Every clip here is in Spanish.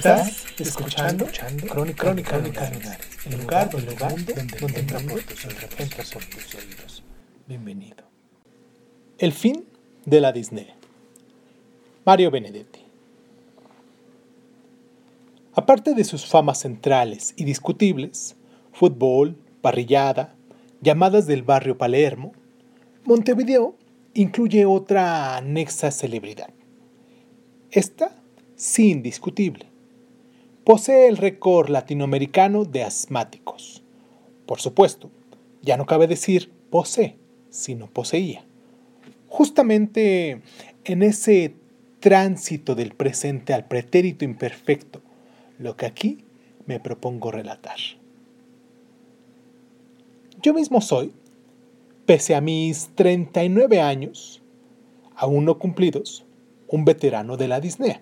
Estás escuchando, Crónica, Crónica, Crónica el lugar, el lugar donde, donde entra por tus oídos. Bienvenido. El fin de la Disney. Mario Benedetti. Aparte de sus famas centrales y discutibles, fútbol, parrillada, llamadas del barrio Palermo, Montevideo incluye otra anexa celebridad. Esta sí indiscutible posee el récord latinoamericano de asmáticos. Por supuesto, ya no cabe decir posee, sino poseía. Justamente en ese tránsito del presente al pretérito imperfecto, lo que aquí me propongo relatar. Yo mismo soy, pese a mis 39 años, aún no cumplidos, un veterano de la Disney.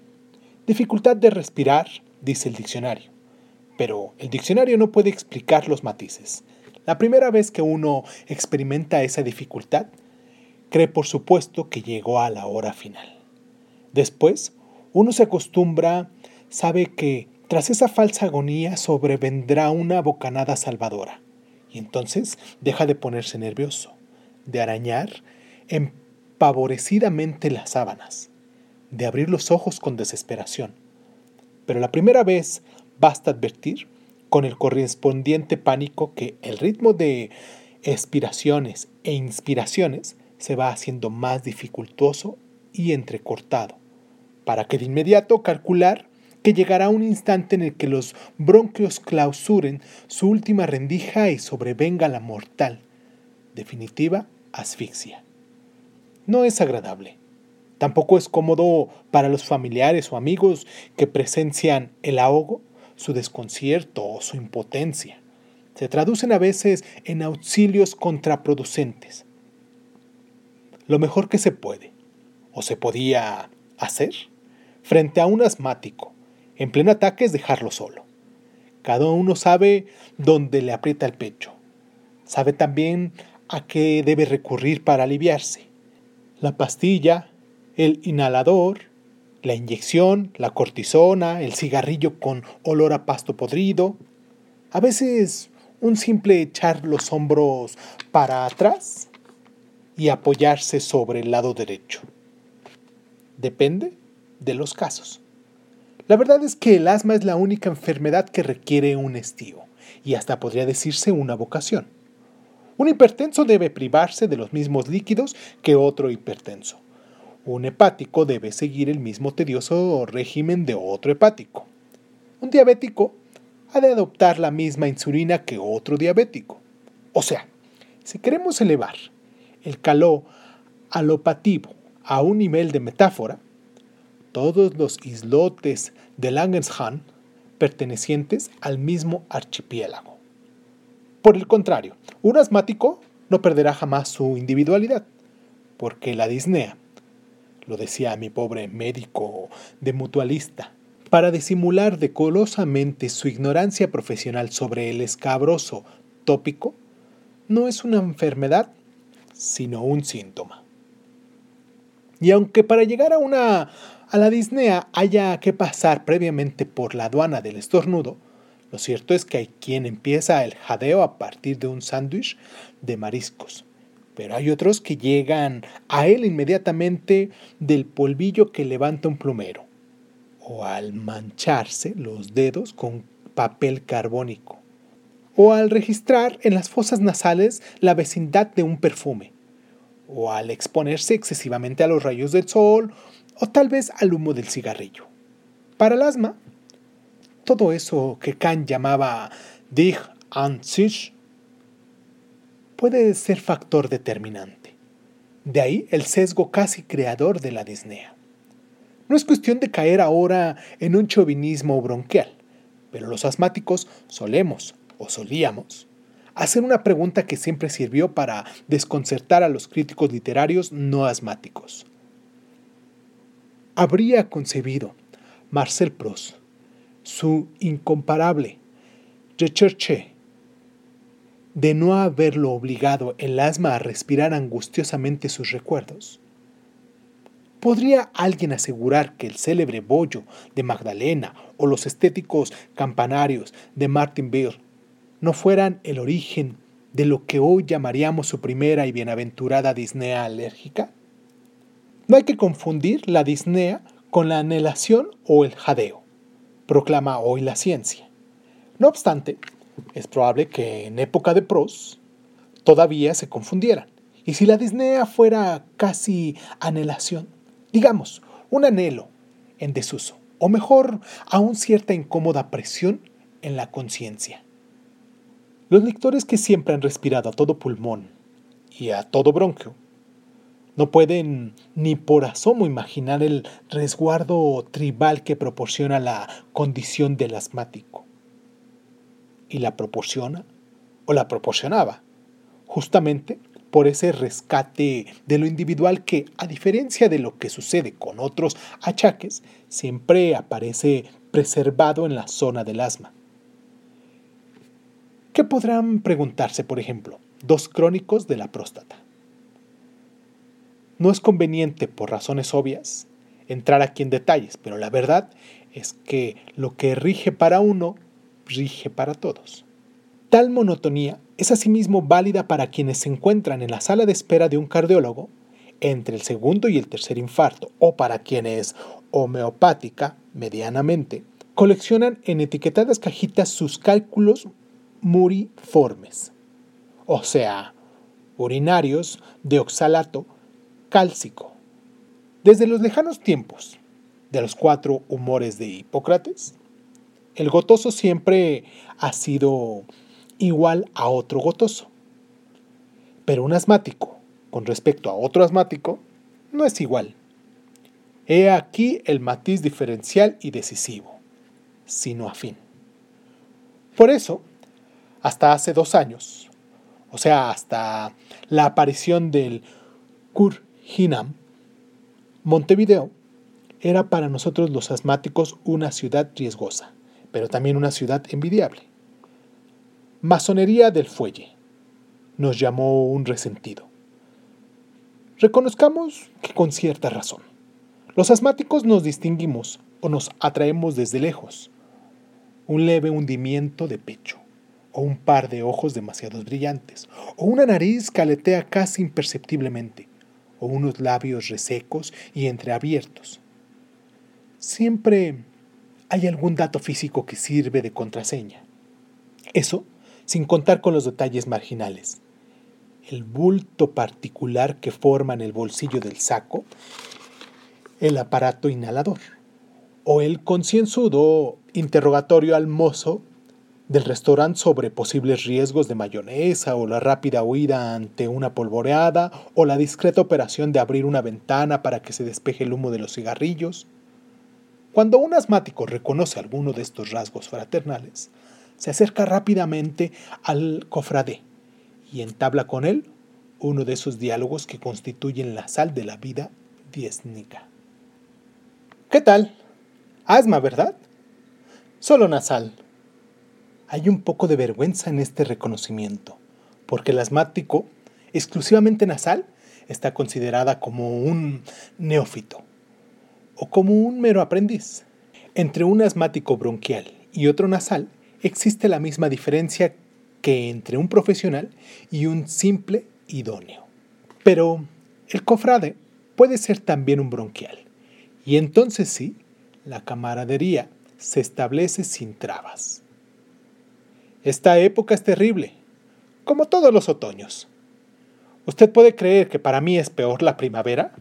Dificultad de respirar, dice el diccionario. Pero el diccionario no puede explicar los matices. La primera vez que uno experimenta esa dificultad, cree por supuesto que llegó a la hora final. Después, uno se acostumbra, sabe que tras esa falsa agonía sobrevendrá una bocanada salvadora, y entonces deja de ponerse nervioso, de arañar empavorecidamente las sábanas, de abrir los ojos con desesperación pero la primera vez basta advertir con el correspondiente pánico que el ritmo de expiraciones e inspiraciones se va haciendo más dificultoso y entrecortado, para que de inmediato calcular que llegará un instante en el que los bronquios clausuren su última rendija y sobrevenga la mortal, definitiva asfixia. No es agradable, Tampoco es cómodo para los familiares o amigos que presencian el ahogo, su desconcierto o su impotencia. Se traducen a veces en auxilios contraproducentes. Lo mejor que se puede, o se podía hacer, frente a un asmático, en pleno ataque es dejarlo solo. Cada uno sabe dónde le aprieta el pecho. Sabe también a qué debe recurrir para aliviarse. La pastilla el inhalador, la inyección, la cortisona, el cigarrillo con olor a pasto podrido. A veces un simple echar los hombros para atrás y apoyarse sobre el lado derecho. Depende de los casos. La verdad es que el asma es la única enfermedad que requiere un estío y hasta podría decirse una vocación. Un hipertenso debe privarse de los mismos líquidos que otro hipertenso. Un hepático debe seguir el mismo tedioso régimen de otro hepático. Un diabético ha de adoptar la misma insulina que otro diabético. O sea, si queremos elevar el calor alopativo a un nivel de metáfora, todos los islotes de Langenshahn pertenecientes al mismo archipiélago. Por el contrario, un asmático no perderá jamás su individualidad, porque la disnea lo decía mi pobre médico de mutualista, para disimular decorosamente su ignorancia profesional sobre el escabroso tópico, no es una enfermedad, sino un síntoma. Y aunque para llegar a una a la disnea haya que pasar previamente por la aduana del estornudo, lo cierto es que hay quien empieza el jadeo a partir de un sándwich de mariscos, pero hay otros que llegan a él inmediatamente del polvillo que levanta un plumero, o al mancharse los dedos con papel carbónico, o al registrar en las fosas nasales la vecindad de un perfume, o al exponerse excesivamente a los rayos del sol, o tal vez al humo del cigarrillo. Para el asma, todo eso que Kant llamaba Dig an sich puede ser factor determinante. De ahí el sesgo casi creador de la disnea. No es cuestión de caer ahora en un chauvinismo bronquial, pero los asmáticos solemos, o solíamos, hacer una pregunta que siempre sirvió para desconcertar a los críticos literarios no asmáticos. ¿Habría concebido Marcel Proust su incomparable recherche de no haberlo obligado el asma a respirar angustiosamente sus recuerdos? ¿Podría alguien asegurar que el célebre bollo de Magdalena o los estéticos campanarios de Martin Beer no fueran el origen de lo que hoy llamaríamos su primera y bienaventurada disnea alérgica? No hay que confundir la disnea con la anhelación o el jadeo, proclama hoy la ciencia. No obstante, es probable que en época de pros todavía se confundieran. Y si la disnea fuera casi anhelación, digamos, un anhelo en desuso, o mejor, aún cierta incómoda presión en la conciencia. Los lectores que siempre han respirado a todo pulmón y a todo bronquio no pueden ni por asomo imaginar el resguardo tribal que proporciona la condición del asmático. Y la proporciona, o la proporcionaba, justamente por ese rescate de lo individual que, a diferencia de lo que sucede con otros achaques, siempre aparece preservado en la zona del asma. ¿Qué podrán preguntarse, por ejemplo, dos crónicos de la próstata? No es conveniente, por razones obvias, entrar aquí en detalles, pero la verdad es que lo que rige para uno, rige para todos. Tal monotonía es asimismo válida para quienes se encuentran en la sala de espera de un cardiólogo entre el segundo y el tercer infarto, o para quienes, homeopática, medianamente, coleccionan en etiquetadas cajitas sus cálculos muriformes, o sea, urinarios de oxalato cálcico. Desde los lejanos tiempos de los cuatro humores de Hipócrates, el gotoso siempre ha sido igual a otro gotoso. Pero un asmático, con respecto a otro asmático, no es igual. He aquí el matiz diferencial y decisivo, sino afín. Por eso, hasta hace dos años, o sea, hasta la aparición del Kur Hinam, Montevideo era para nosotros los asmáticos una ciudad riesgosa, pero también una ciudad envidiable. Masonería del fuelle, nos llamó un resentido. Reconozcamos que con cierta razón. Los asmáticos nos distinguimos o nos atraemos desde lejos. Un leve hundimiento de pecho o un par de ojos demasiado brillantes, o una nariz que aletea casi imperceptiblemente, o unos labios resecos y entreabiertos. Siempre hay algún dato físico que sirve de contraseña. Eso sin contar con los detalles marginales. El bulto particular que forma en el bolsillo del saco, el aparato inhalador, o el concienzudo interrogatorio al mozo del restaurante sobre posibles riesgos de mayonesa o la rápida huida ante una polvoreada o la discreta operación de abrir una ventana para que se despeje el humo de los cigarrillos. Cuando un asmático reconoce alguno de estos rasgos fraternales, se acerca rápidamente al cofrade y entabla con él uno de esos diálogos que constituyen la sal de la vida dieznica. ¿Qué tal? Asma, ¿verdad? Solo nasal hay un poco de vergüenza en este reconocimiento, porque el asmático, exclusivamente nasal, está considerada como un neófito o como un mero aprendiz. Entre un asmático bronquial y otro nasal existe la misma diferencia que entre un profesional y un simple idóneo. Pero el cofrade puede ser también un bronquial, y entonces sí, la camaradería se establece sin trabas. Esta época es terrible, como todos los otoños. ¿Usted puede creer que para mí es peor la primavera?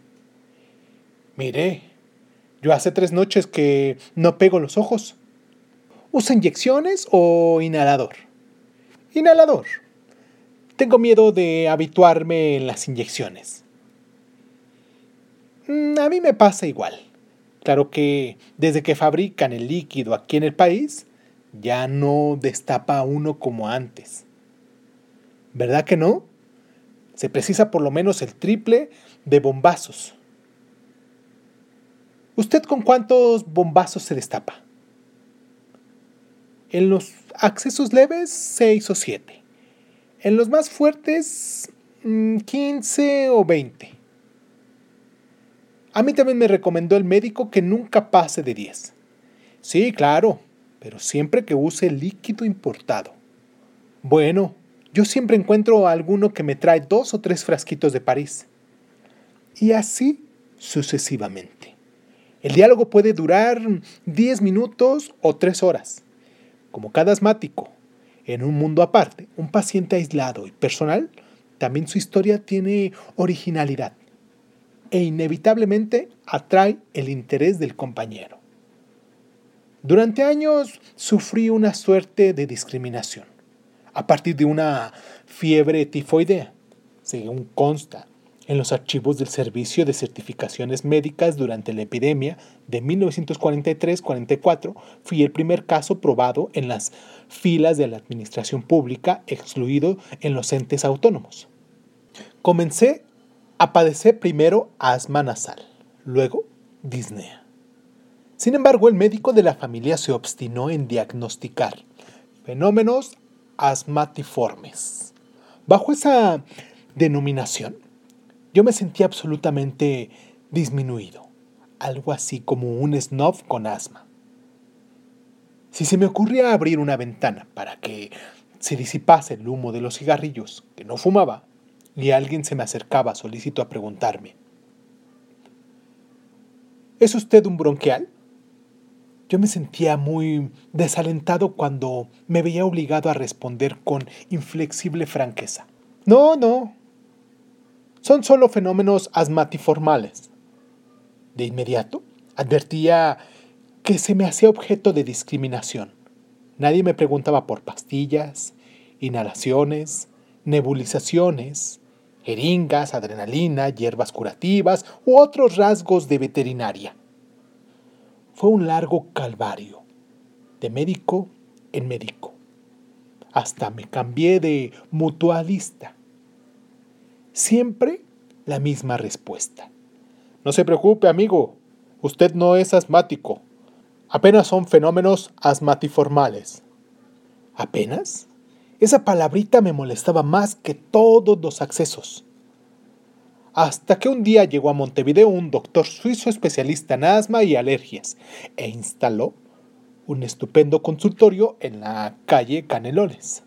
Mire, yo hace tres noches que no pego los ojos. ¿Usa inyecciones o inhalador? Inhalador. Tengo miedo de habituarme en las inyecciones. Mm, A mí me pasa igual. Claro que desde que fabrican el líquido aquí en el país, ya no destapa uno como antes. ¿Verdad que no? Se precisa por lo menos el triple de bombazos. ¿Usted con cuántos bombazos se destapa? En los accesos leves, 6 o 7. En los más fuertes, mm, 15 o 20. A mí también me recomendó el médico que nunca pase de 10. Sí, claro, pero siempre que use líquido importado. Bueno, yo siempre encuentro a alguno que me trae dos o tres frasquitos de París. Y así sucesivamente. El diálogo puede durar 10 minutos o 3 horas. Como cada asmático, en un mundo aparte, un paciente aislado y personal, también su historia tiene originalidad e inevitablemente atrae el interés del compañero. Durante años sufrí una suerte de discriminación a partir de una fiebre tifoidea, según consta en los archivos del Servicio de Certificaciones Médicas durante la epidemia de 1943-44, fui el primer caso probado en las filas de la administración pública, excluido en los entes autónomos. Comencé a padecer primero asma nasal, luego disnea. Sin embargo, el médico de la familia se obstinó en diagnosticar fenómenos asmatiformes. Bajo esa denominación, yo me sentí absolutamente disminuido, algo así como un snob con asma. Si se me ocurría abrir una ventana para que se disipase el humo de los cigarrillos que no fumaba, y alguien se me acercaba solícito a preguntarme, ¿Es usted un bronquial? Yo me sentía muy desalentado cuando me veía obligado a responder con inflexible franqueza. No, no. Son solo fenómenos asmatiformales. De inmediato, advertía que se me hacía objeto de discriminación. Nadie me preguntaba por pastillas, inhalaciones, nebulizaciones, jeringas, adrenalina, hierbas curativas u otros rasgos de veterinaria. Fue un largo calvario, de médico en médico. Hasta me cambié de mutualista. Siempre la misma respuesta. No se preocupe, amigo, usted no es asmático. Apenas son fenómenos asmatiformales. ¿Apenas? Esa palabrita me molestaba más que todos los accesos. Hasta que un día llegó a Montevideo un doctor suizo especialista en asma y alergias e instaló un estupendo consultorio en la calle Canelones.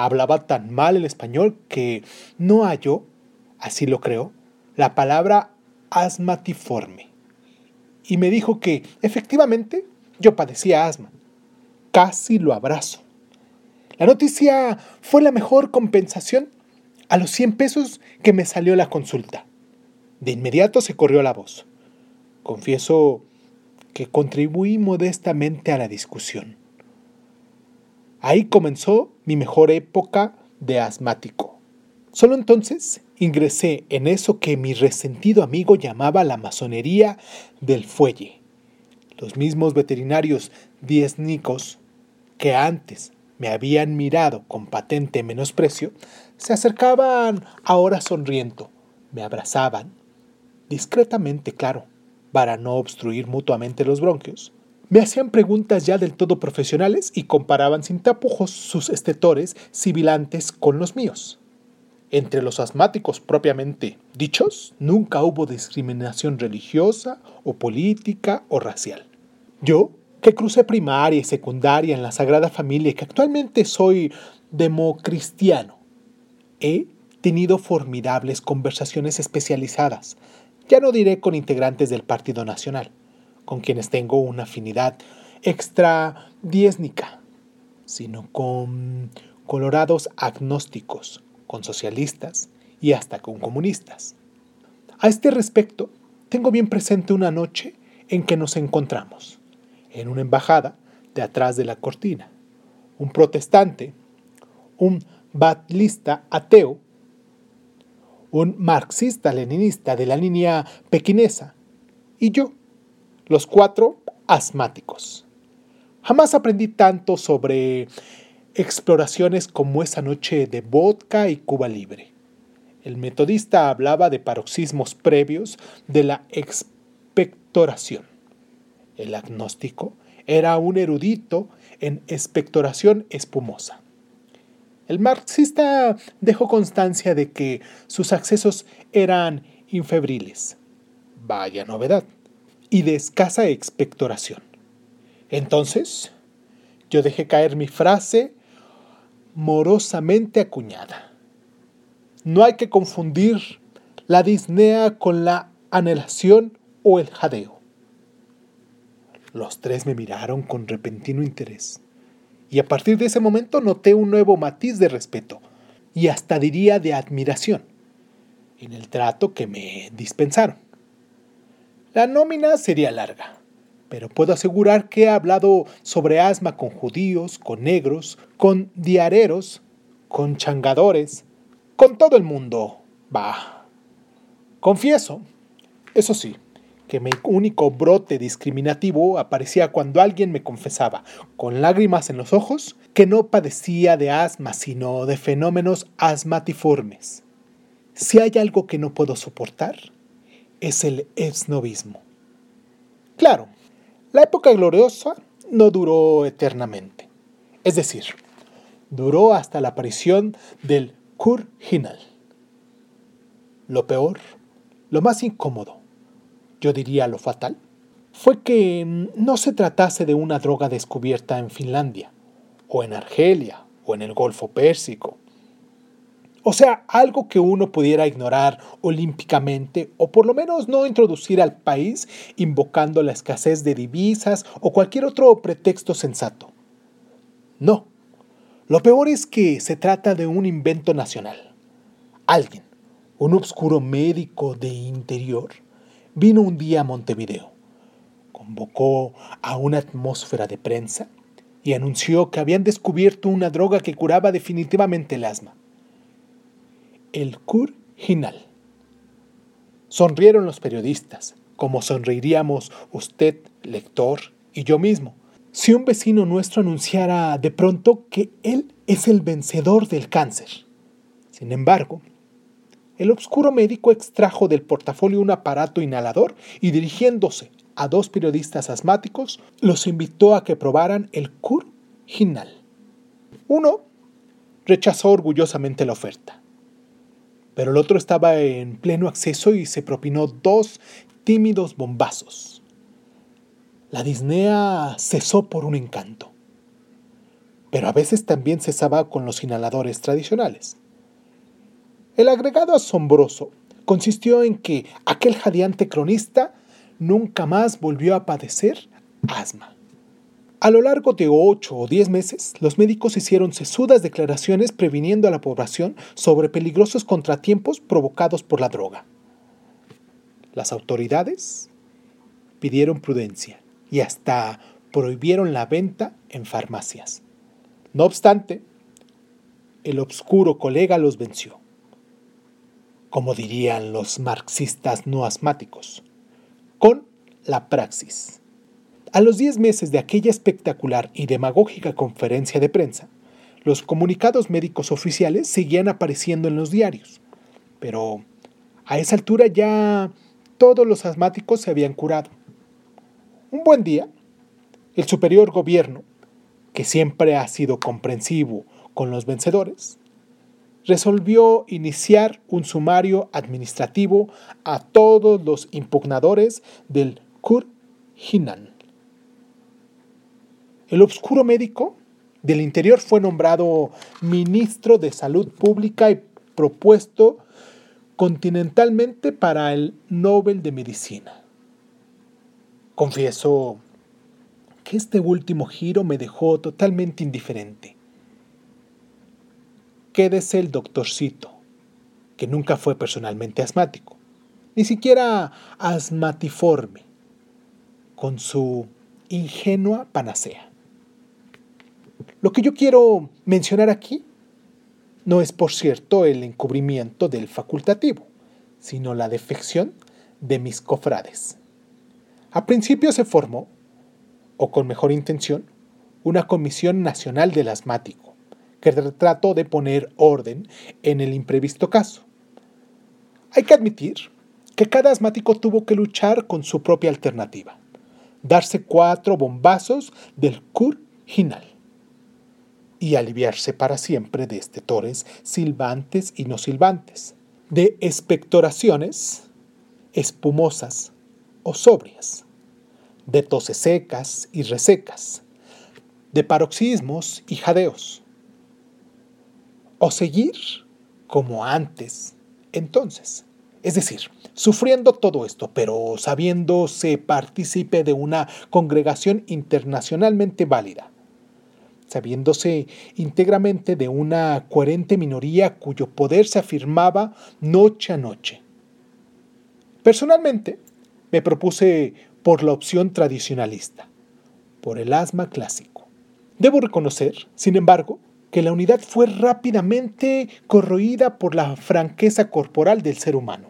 Hablaba tan mal el español que no halló, así lo creo, la palabra asmatiforme. Y me dijo que, efectivamente, yo padecía asma. Casi lo abrazo. La noticia fue la mejor compensación a los 100 pesos que me salió la consulta. De inmediato se corrió la voz. Confieso que contribuí modestamente a la discusión. Ahí comenzó mi mejor época de asmático. Solo entonces ingresé en eso que mi resentido amigo llamaba la masonería del fuelle. Los mismos veterinarios dieznicos que antes me habían mirado con patente menosprecio, se acercaban ahora sonriendo, me abrazaban, discretamente claro, para no obstruir mutuamente los bronquios. Me hacían preguntas ya del todo profesionales y comparaban sin tapujos sus estetores sibilantes con los míos. Entre los asmáticos propiamente dichos, nunca hubo discriminación religiosa o política o racial. Yo, que crucé primaria y secundaria en la Sagrada Familia y que actualmente soy democristiano, he tenido formidables conversaciones especializadas, ya no diré con integrantes del Partido Nacional, con quienes tengo una afinidad extra dieznica, sino con colorados agnósticos, con socialistas y hasta con comunistas. A este respecto, tengo bien presente una noche en que nos encontramos, en una embajada de atrás de la cortina. Un protestante, un batlista ateo, un marxista-leninista de la línea pequinesa, y yo, los cuatro asmáticos. Jamás aprendí tanto sobre exploraciones como esa noche de vodka y Cuba Libre. El metodista hablaba de paroxismos previos de la expectoración. El agnóstico era un erudito en expectoración espumosa. El marxista dejó constancia de que sus accesos eran infebriles. Vaya novedad. Y de escasa expectoración. Entonces, yo dejé caer mi frase morosamente acuñada. No hay que confundir la disnea con la anhelación o el jadeo. Los tres me miraron con repentino interés, y a partir de ese momento noté un nuevo matiz de respeto, y hasta diría de admiración, en el trato que me dispensaron. La nómina sería larga, pero puedo asegurar que he hablado sobre asma con judíos, con negros, con diareros, con changadores, con todo el mundo. Va. Confieso, eso sí, que mi único brote discriminativo aparecía cuando alguien me confesaba, con lágrimas en los ojos, que no padecía de asma, sino de fenómenos asmatiformes. Si hay algo que no puedo soportar, es el esnovismo. Claro, la época gloriosa no duró eternamente. Es decir, duró hasta la aparición del Kurhinal. Lo peor, lo más incómodo, yo diría lo fatal, fue que no se tratase de una droga descubierta en Finlandia, o en Argelia, o en el Golfo Pérsico, o sea, algo que uno pudiera ignorar olímpicamente o por lo menos no introducir al país invocando la escasez de divisas o cualquier otro pretexto sensato. No. Lo peor es que se trata de un invento nacional. Alguien, un obscuro médico de interior, vino un día a Montevideo, convocó a una atmósfera de prensa y anunció que habían descubierto una droga que curaba definitivamente el asma el Cur-Hinal. Sonrieron los periodistas, como sonreiríamos usted, lector, y yo mismo, si un vecino nuestro anunciara de pronto que él es el vencedor del cáncer. Sin embargo, el obscuro médico extrajo del portafolio un aparato inhalador y dirigiéndose a dos periodistas asmáticos, los invitó a que probaran el Cur-Hinal. Uno rechazó orgullosamente la oferta pero el otro estaba en pleno acceso y se propinó dos tímidos bombazos. La disnea cesó por un encanto, pero a veces también cesaba con los inhaladores tradicionales. El agregado asombroso consistió en que aquel jadeante cronista nunca más volvió a padecer asma. A lo largo de ocho o diez meses, los médicos hicieron sesudas declaraciones previniendo a la población sobre peligrosos contratiempos provocados por la droga. Las autoridades pidieron prudencia y hasta prohibieron la venta en farmacias. No obstante, el obscuro colega los venció. Como dirían los marxistas no asmáticos, con la praxis. A los 10 meses de aquella espectacular y demagógica conferencia de prensa, los comunicados médicos oficiales seguían apareciendo en los diarios. Pero a esa altura ya todos los asmáticos se habían curado. Un buen día, el superior gobierno, que siempre ha sido comprensivo con los vencedores, resolvió iniciar un sumario administrativo a todos los impugnadores del Kur Hinan. El obscuro médico del interior fue nombrado ministro de Salud Pública y propuesto continentalmente para el Nobel de Medicina. Confieso que este último giro me dejó totalmente indiferente. Quédese el doctorcito, que nunca fue personalmente asmático, ni siquiera asmatiforme, con su ingenua panacea. Lo que yo quiero mencionar aquí no es por cierto el encubrimiento del facultativo, sino la defección de mis cofrades. A principio se formó, o con mejor intención, una Comisión Nacional del Asmático, que trató de poner orden en el imprevisto caso. Hay que admitir que cada asmático tuvo que luchar con su propia alternativa, darse cuatro bombazos del cur ginal y aliviarse para siempre de estetores silbantes y no silbantes, de expectoraciones espumosas o sobrias, de toses secas y resecas, de paroxismos y jadeos, o seguir como antes, entonces. Es decir, sufriendo todo esto, pero sabiéndose partícipe de una congregación internacionalmente válida, sabiéndose íntegramente de una coherente minoría cuyo poder se afirmaba noche a noche. Personalmente, me propuse por la opción tradicionalista, por el asma clásico. Debo reconocer, sin embargo, que la unidad fue rápidamente corroída por la franqueza corporal del ser humano.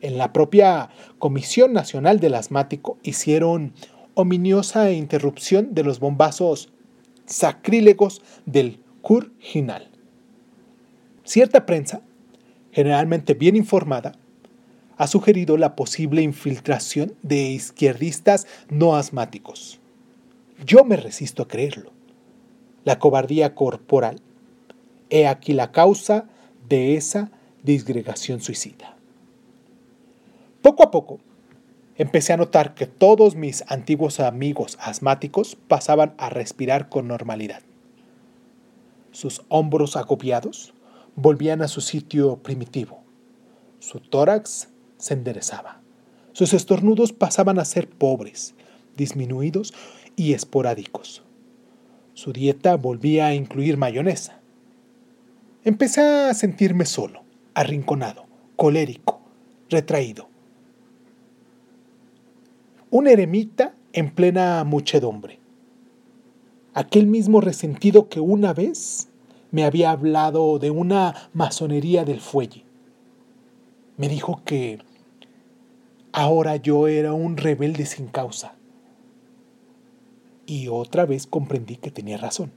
En la propia Comisión Nacional del Asmático hicieron ominiosa interrupción de los bombazos sacrílegos del Curginal. Cierta prensa, generalmente bien informada, ha sugerido la posible infiltración de izquierdistas no asmáticos. Yo me resisto a creerlo la cobardía corporal. He aquí la causa de esa disgregación suicida. Poco a poco, empecé a notar que todos mis antiguos amigos asmáticos pasaban a respirar con normalidad. Sus hombros agobiados volvían a su sitio primitivo. Su tórax se enderezaba. Sus estornudos pasaban a ser pobres, disminuidos y esporádicos. Su dieta volvía a incluir mayonesa. Empecé a sentirme solo, arrinconado, colérico, retraído. Un eremita en plena muchedumbre. Aquel mismo resentido que una vez me había hablado de una masonería del fuelle. Me dijo que ahora yo era un rebelde sin causa y otra vez comprendí que tenía razón,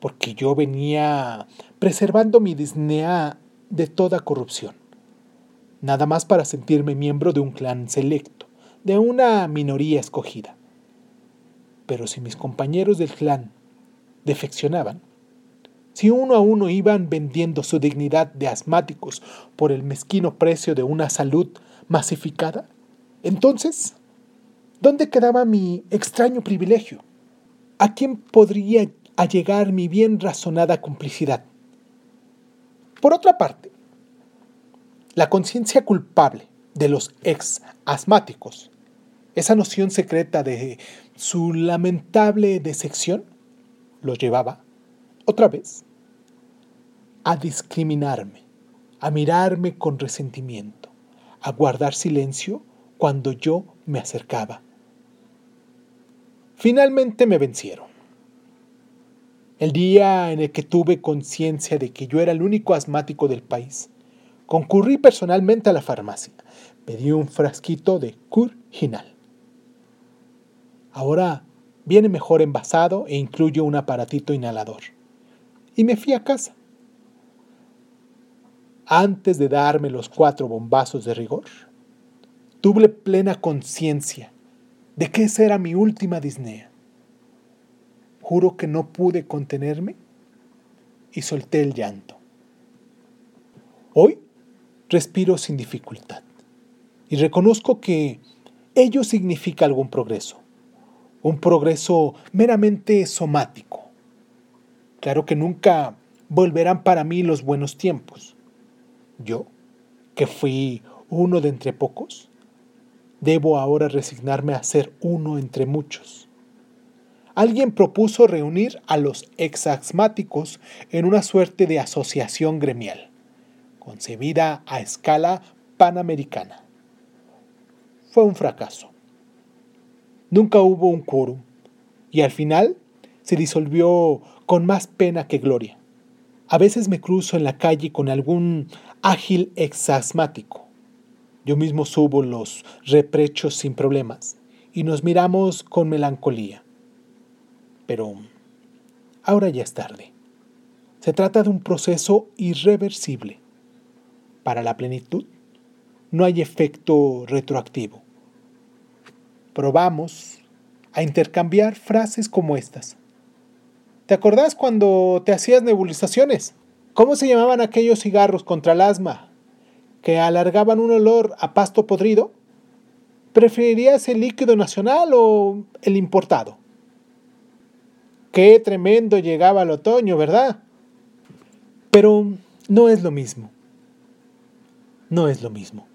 porque yo venía preservando mi disnea de toda corrupción, nada más para sentirme miembro de un clan selecto, de una minoría escogida. Pero si mis compañeros del clan defeccionaban, si uno a uno iban vendiendo su dignidad de asmáticos por el mezquino precio de una salud masificada, entonces ¿Dónde quedaba mi extraño privilegio? ¿A quién podría allegar mi bien razonada complicidad? Por otra parte, la conciencia culpable de los ex asmáticos, esa noción secreta de su lamentable desección, los llevaba, otra vez, a discriminarme, a mirarme con resentimiento, a guardar silencio cuando yo me acercaba Finalmente me vencieron. El día en el que tuve conciencia de que yo era el único asmático del país, concurrí personalmente a la farmacia. Pedí un frasquito de Curginal. Ahora viene mejor envasado e incluye un aparatito inhalador. Y me fui a casa. Antes de darme los cuatro bombazos de rigor, tuve plena conciencia de que esa era mi última disnea. Juro que no pude contenerme y solté el llanto. Hoy respiro sin dificultad y reconozco que ello significa algún progreso, un progreso meramente somático. Claro que nunca volverán para mí los buenos tiempos. Yo, que fui uno de entre pocos, Debo ahora resignarme a ser uno entre muchos. Alguien propuso reunir a los exasmáticos en una suerte de asociación gremial, concebida a escala panamericana. Fue un fracaso. Nunca hubo un quórum y al final se disolvió con más pena que gloria. A veces me cruzo en la calle con algún ágil exasmático. Yo mismo subo los reprechos sin problemas y nos miramos con melancolía. Pero ahora ya es tarde. Se trata de un proceso irreversible. Para la plenitud no hay efecto retroactivo. Probamos a intercambiar frases como estas. ¿Te acordás cuando te hacías nebulizaciones? ¿Cómo se llamaban aquellos cigarros contra el asma que alargaban un olor a pasto podrido? ¿Preferirías el líquido nacional o el importado? Qué tremendo llegaba el otoño, ¿verdad? Pero no es lo mismo. No es lo mismo.